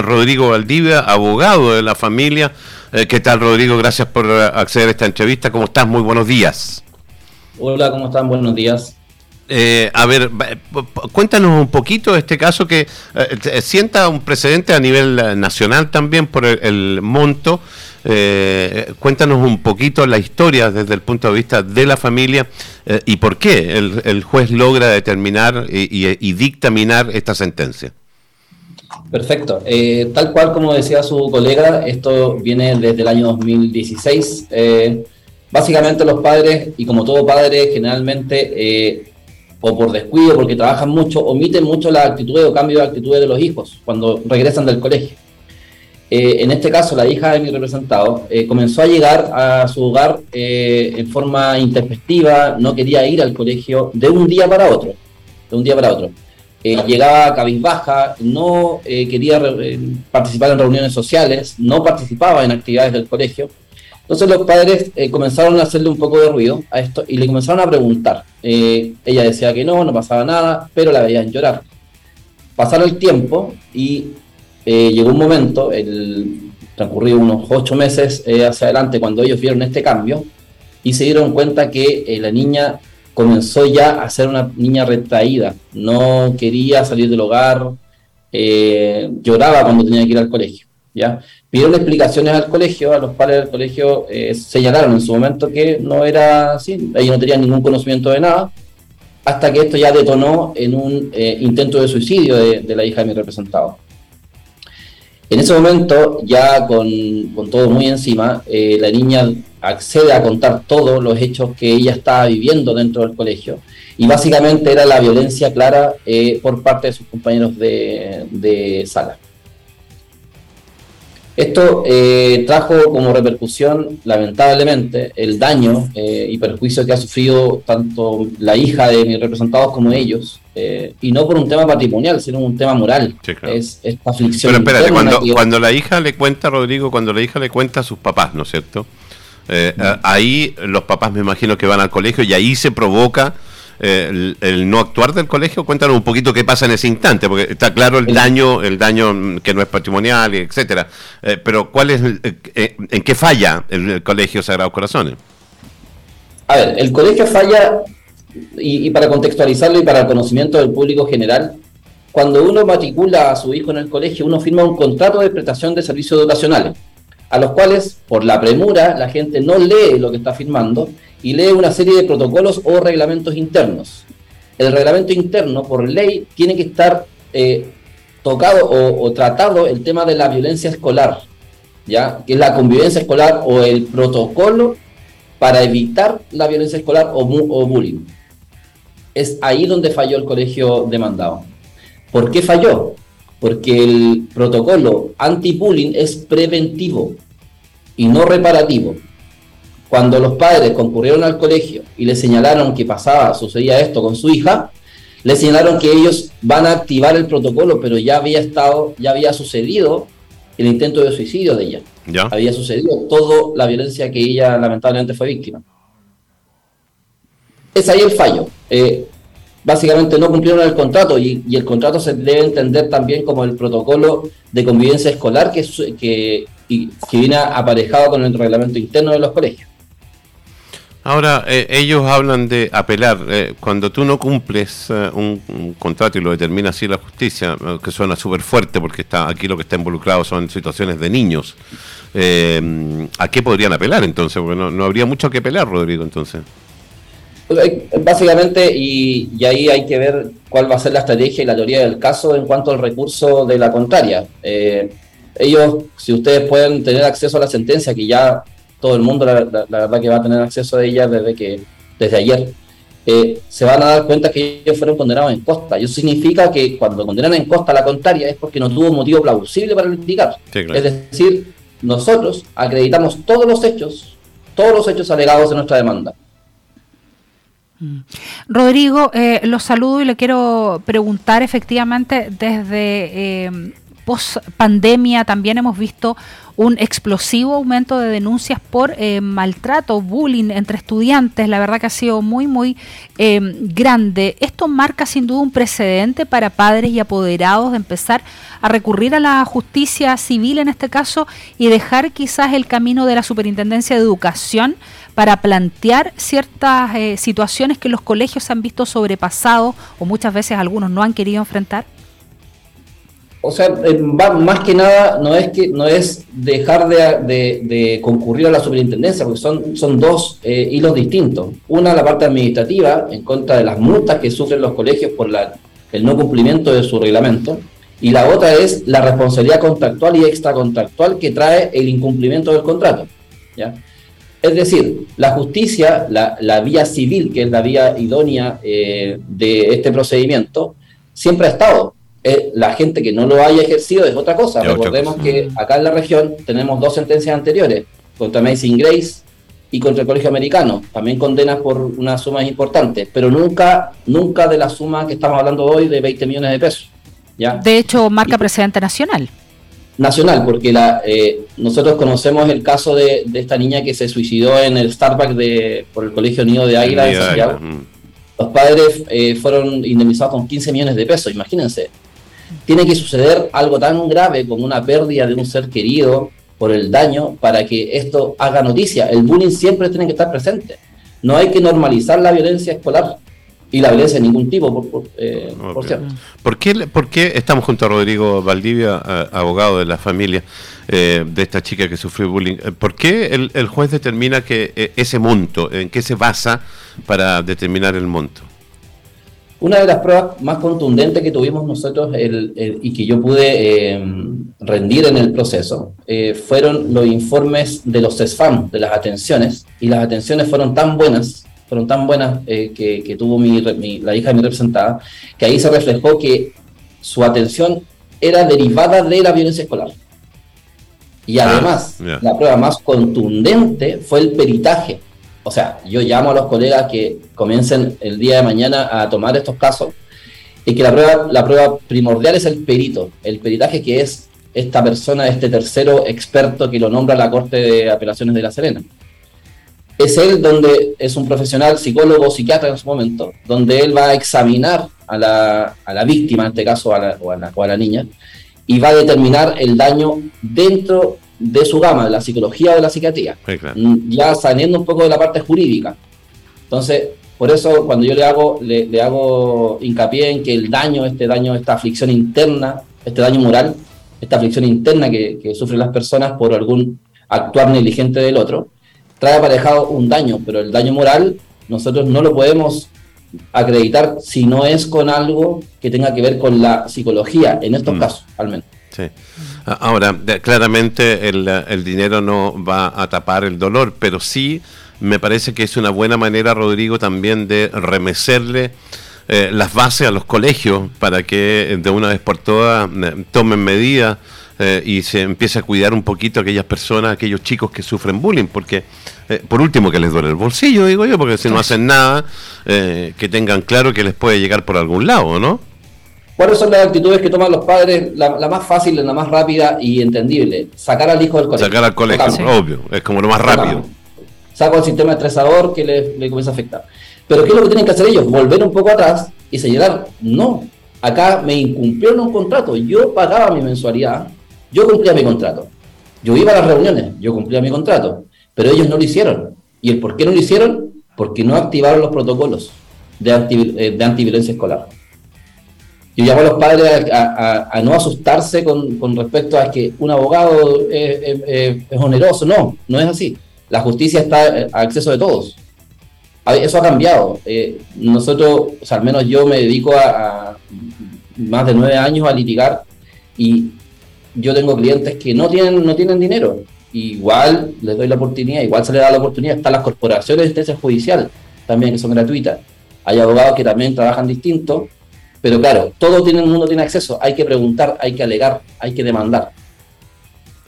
Rodrigo Valdivia, abogado de la familia. Eh, ¿Qué tal, Rodrigo? Gracias por acceder a esta entrevista. ¿Cómo estás? Muy buenos días. Hola, ¿cómo están? Buenos días. Eh, a ver, cuéntanos un poquito de este caso que eh, sienta un precedente a nivel nacional también por el, monto. cuéntanos un poquito la historia desde el punto de vista de la familia y por qué el, juez logra determinar y dictaminar esta sentencia. Perfecto. Eh, tal cual como decía su colega, esto viene desde el año 2016. Eh, básicamente los padres, y como todo padre, generalmente, eh, o por descuido, porque trabajan mucho, omiten mucho la actitud o cambio de actitudes de los hijos cuando regresan del colegio. en este caso, la hija de mi representado comenzó a llegar a su hogar en forma intempestiva, no quería ir al colegio de un día para otro, de un día para otro. Eh, llegaba cabizbaja, no eh, quería eh, participar en reuniones sociales, no participaba en actividades del colegio. Entonces los padres comenzaron a hacerle un poco de ruido a esto y le comenzaron a preguntar. ella decía que no, no pasaba nada, pero la veían llorar. Pasaron el tiempo y llegó un momento, el, transcurrido unos ocho meses hacia adelante, cuando ellos vieron este cambio y se dieron cuenta que la niña comenzó ya a ser una niña retraída, no quería salir del hogar, eh, lloraba cuando tenía que ir al colegio. ¿ya? Pidieron explicaciones al colegio, a los padres del colegio eh, señalaron en su momento que no era así, ellos no tenían ningún conocimiento de nada, hasta que esto ya detonó en un eh, intento de suicidio de, la hija de mi representado. En ese momento, ya con, con todo muy encima, la niña accede a contar todos los hechos que ella estaba viviendo dentro del colegio. Y básicamente era la violencia clara eh, por parte de sus compañeros de, sala. Esto eh, trajo como repercusión, lamentablemente, el daño eh, y perjuicio que ha sufrido tanto la hija de mis representados como ellos, y no por un tema patrimonial, sino un tema moral. Es esta aflicción. Pero espérate, cuando, cuando la hija le cuenta, Rodrigo, cuando la hija le cuenta a sus papás, ¿no es cierto? Eh, eh, ahí los papás me imagino que van al colegio y ahí se provoca eh, el, no actuar del colegio. Cuéntanos un poquito qué pasa en ese instante, porque está claro el daño, el daño que no es patrimonial, etcétera. pero ¿cuál es, en qué falla el, colegio Sagrados Corazones? A ver, el colegio falla y, y para contextualizarlo y para el conocimiento del público general, cuando uno matricula a su hijo en el colegio, uno firma un contrato de prestación de servicios educacionales a los cuales, por la premura, la gente no lee lo que está firmando y lee una serie de protocolos o reglamentos internos. El reglamento interno, por ley, tiene que estar eh, tocado o, tratado el tema de la violencia escolar, ¿ya? que es la convivencia escolar o el protocolo para evitar la violencia escolar o, o bullying. Es ahí donde falló el colegio demandado. ¿Por qué falló? Porque el protocolo anti-bullying es preventivo y no reparativo. Cuando los padres concurrieron al colegio y le señalaron que pasaba, sucedía esto con su hija, le señalaron que ellos van a activar el protocolo, pero ya había estado, ya había sucedido el intento de suicidio de ella. ¿Ya? Había sucedido toda la violencia que ella lamentablemente fue víctima. Es ahí el fallo. Eh, básicamente no cumplieron el contrato y, el contrato se debe entender también como el protocolo de convivencia escolar que, que, que viene aparejado con el reglamento interno de los colegios. Ahora, eh, ellos hablan de apelar. Eh, cuando tú no cumples eh, un, contrato y lo determina así la justicia, que suena súper fuerte porque está aquí lo que está involucrado son situaciones de niños, ¿a qué podrían apelar entonces? Porque no, no habría mucho que apelar, Rodrigo, entonces. Básicamente, y, ahí hay que ver cuál va a ser la estrategia y la teoría del caso en cuanto al recurso de la contraria. Eh, ellos, si ustedes pueden tener acceso a la sentencia, que ya todo el mundo, la, verdad que va a tener acceso a ella desde, que, desde ayer, eh, se van a dar cuenta que ellos fueron condenados en costa. Eso significa que cuando condenan en costa la contraria es porque no tuvo motivo plausible para litigar. Es decir, nosotros acreditamos todos los hechos, todos los hechos alegados en nuestra demanda. Mm. Rodrigo, eh, los saludo y le quiero preguntar efectivamente desde eh, post pandemia también hemos visto un explosivo aumento de denuncias por eh, maltrato, bullying entre estudiantes. La verdad que ha sido muy, muy eh, grande. Esto marca sin duda un precedente para padres y apoderados de empezar a recurrir a la justicia civil en este caso y dejar quizás el camino de la Superintendencia de Educación para plantear ciertas eh, situaciones que los colegios han visto sobrepasados o muchas veces algunos no han querido enfrentar? O sea, eh, más que nada no es que no es dejar de, concurrir a la superintendencia, porque son, son dos eh, hilos distintos. Una, la parte administrativa, en contra de las multas que sufren los colegios por la, el no cumplimiento de su reglamento, y la otra es la responsabilidad contractual y extracontractual que trae el incumplimiento del contrato. ¿ya? Es decir, la justicia, la, vía civil, que es la vía idónea eh, de este procedimiento, siempre ha estado eh, la gente que no lo haya ejercido es otra cosa. Recordemos que acá en la región tenemos dos sentencias anteriores, contra Amazing Grace y contra el Colegio Americano, también condenas por unas sumas importantes, pero nunca, nunca de la suma que estamos hablando hoy de 20 millones de pesos. ¿ya? De hecho, marca precedente nacional. Nacional, porque la, eh, nosotros conocemos el caso de, esta niña que se suicidó en el Starbucks de, por el Colegio Unido de Águila de Santiago. Mm. Los padres eh, fueron indemnizados con 15 millones de pesos, imagínense tiene que suceder algo tan grave como una pérdida de un ser querido por el daño para que esto haga noticia. El bullying siempre tiene que estar presente. No hay que normalizar la violencia escolar y la violencia de ningún tipo, por, eh, cierto. ¿Por qué, estamos junto a Rodrigo Valdivia, abogado de la familia eh, de esta chica que sufrió bullying? Eh, ¿Por qué el, el juez determina que ese monto, en qué se basa para determinar el monto? Una de las pruebas más contundentes que tuvimos nosotros y que yo pude eh, rendir en el proceso eh, fueron los informes de los CESFAM, de las atenciones, y las atenciones fueron tan buenas, fueron tan buenas eh, que, tuvo la hija de mi representada, que ahí se reflejó que su atención era derivada de la violencia escolar. Y ah, además, la prueba más contundente fue el peritaje o sea, yo llamo a los colegas que comiencen el día de mañana a tomar estos casos y que la prueba, la prueba primordial es el perito, el peritaje que es esta persona, este tercero experto que lo nombra la Corte de Apelaciones de La Serena. Es él donde es un profesional, psicólogo, psiquiatra en su momento, donde él va a examinar a la, a la víctima, en este caso a la, o, a la, o a la niña, y va a determinar el daño dentro de su gama, de la psicología o de la psiquiatría, mm, ya saliendo un poco de la parte jurídica. Entonces, por eso cuando yo le hago, le, hago hincapié en que el daño, este daño, esta aflicción interna, este daño moral, esta aflicción interna que, que sufren las personas por algún actuar negligente del otro, trae aparejado un daño, pero el daño moral nosotros no lo podemos acreditar si no es con algo que tenga que ver con la psicología, en estos mm. casos, al menos. Sí. Ahora, claramente el, dinero no va a tapar el dolor, pero sí me parece que es una buena manera, Rodrigo, también de remecerle eh, las bases a los colegios para que de una vez por todas eh, tomen medidas eh, y se empiece a cuidar un poquito a aquellas personas, aquellos chicos que sufren bullying, porque por último que les duele el bolsillo, digo yo, porque si no hacen nada, que tengan claro que les puede llegar por algún lado, ¿no? ¿Cuáles son las actitudes que toman los padres? La, más fácil, la más rápida y entendible. Sacar al hijo del colegio. Sacar al colegio, obvio. Es como lo más rápido. Saco el sistema estresador que le, comienza a afectar. Pero ¿qué es lo que tienen que hacer ellos? Volver un poco atrás y señalar, no, acá me incumplieron un contrato. Yo pagaba mi mensualidad, yo cumplía mi contrato. Yo iba a las reuniones, yo cumplía mi contrato. Pero ellos no lo hicieron. ¿Y el por qué no lo hicieron? Porque no activaron los protocolos de, anti, eh, de antiviolencia escolar. Yo llamo a los padres a, no asustarse con, respecto a que un abogado es, oneroso. No, no es así. La justicia está a acceso de todos. Eso ha cambiado. Eh, nosotros, o sea, al menos yo me dedico a, más de nueve años a litigar y yo tengo clientes que no tienen, no tienen dinero. Igual les doy la oportunidad, igual se les da la oportunidad. Están las corporaciones de justicia judicial también que son gratuitas. Hay abogados que también trabajan distinto pero claro, todo tiene, el mundo tiene acceso. Hay que preguntar, hay que alegar, hay que demandar.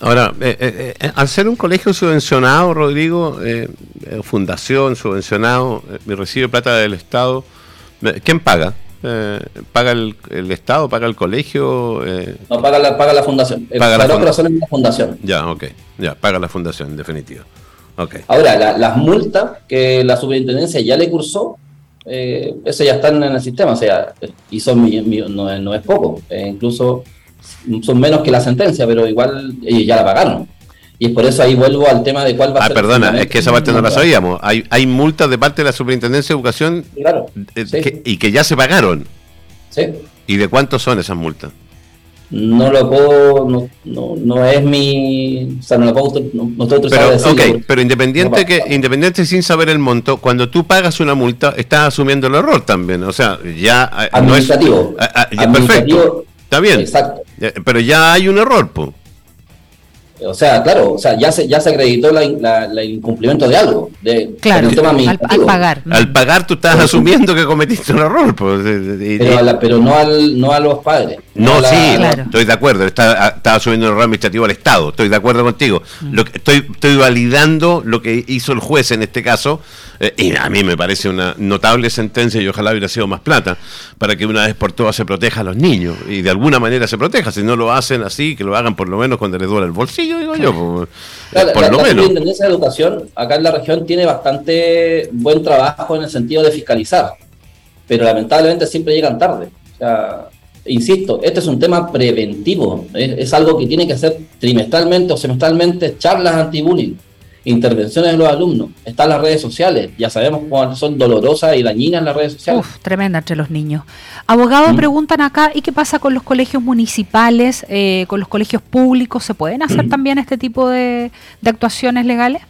Ahora, eh, eh, eh, al ser un colegio subvencionado, Rodrigo, fundación subvencionado, recibe plata del Estado, ¿quién paga? Eh, ¿Paga el, Estado, paga el colegio? Eh? No, paga la, paga la fundación. El paga la una fundación. Ya, ok. Ya, paga la fundación, en definitiva. Okay. Ahora, las multas que la superintendencia ya le cursó, eh, esas ya están en el sistema, o sea, y son no, no, es poco, eh, incluso son menos que la sentencia, pero igual ellos ya la pagaron. Y por eso ahí vuelvo al tema de cuál va a ah, ser. Ah, perdona, es que esa parte no la sabíamos. Hay, hay multas de parte de la Superintendencia de Educación eh, y que ya se pagaron. Sí. ¿Y de cuántos son esas multas? no lo puedo, no, no, no, es mi, o sea, no lo puedo, no, pero, okay, pero independiente que, independiente sin saber el monto, cuando tú pagas una multa, estás asumiendo el error también, o sea, ya administrativo, no es, ah, ah, perfecto, está bien, exacto, pero ya hay un error, pues. O sea, claro, o sea, ya se, ya se acreditó el incumplimiento de algo. De, claro, al, pagar. Al pagar tú estás asumiendo que cometiste un error. Pues, pero, no, al, no a los padres. No, sí, estoy de acuerdo. Está, asumiendo un error administrativo al Estado. Estoy de acuerdo contigo. Mm. Lo que, estoy, estoy validando lo que hizo el juez en este caso. Eh, y a mí me parece una notable sentencia y ojalá hubiera sido más plata para que una vez por todas se proteja a los niños y de alguna manera se proteja. Si no lo hacen así, que lo hagan por lo menos cuando les duele el bolsillo digo yo, por, la, lo menos. de Educación acá en la región tiene bastante buen trabajo en el sentido de fiscalizar, pero lamentablemente siempre llegan tarde. O sea, insisto, este es un tema preventivo, es, algo que tiene que hacer trimestralmente o semestralmente charlas anti-bullying intervenciones de los alumnos, están las redes sociales, ya sabemos cuáles son dolorosas y dañinas las redes sociales. Uf, tremenda entre los niños. Abogados mm. preguntan acá, ¿y qué pasa con los colegios municipales, eh, con los colegios públicos? ¿Se pueden hacer mm. también este tipo de, actuaciones legales?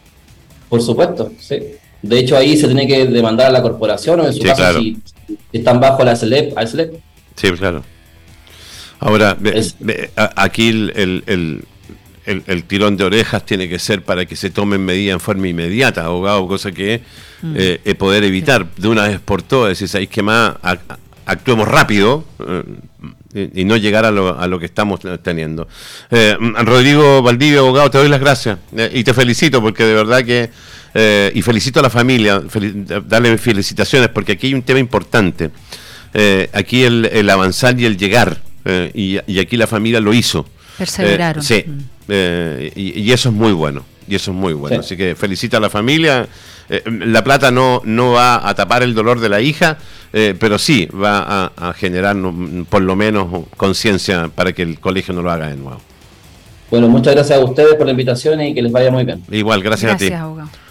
Por supuesto, sí. De hecho, ahí se tiene que demandar a la corporación o en su caso si están bajo la SLEP, SLEP. Sí, claro. Ahora, aquí el el, tirón de orejas tiene que ser para que se tomen medidas en forma inmediata, abogado, cosa que mm. eh, poder evitar de una vez por todas, decir, ¿sabéis que más? actuemos rápido eh, y, no llegar a lo, a lo que estamos teniendo. Eh, Rodrigo Valdivia, abogado, te doy las gracias y te felicito porque de verdad que, y felicito a la familia, darle felicitaciones porque aquí hay un tema importante. aquí el, avanzar y el llegar, y, y, aquí la familia lo hizo. Perseveraron. sí. Mm. Eh, y, eso es muy bueno. Y eso es muy bueno. Así que felicita a la familia. Eh, la plata no, no va a tapar el dolor de la hija, eh, pero sí va a, generar por lo menos conciencia para que el colegio no lo haga de nuevo. Bueno, muchas gracias a ustedes por la invitación y que les vaya muy bien. Igual, gracias, a ti.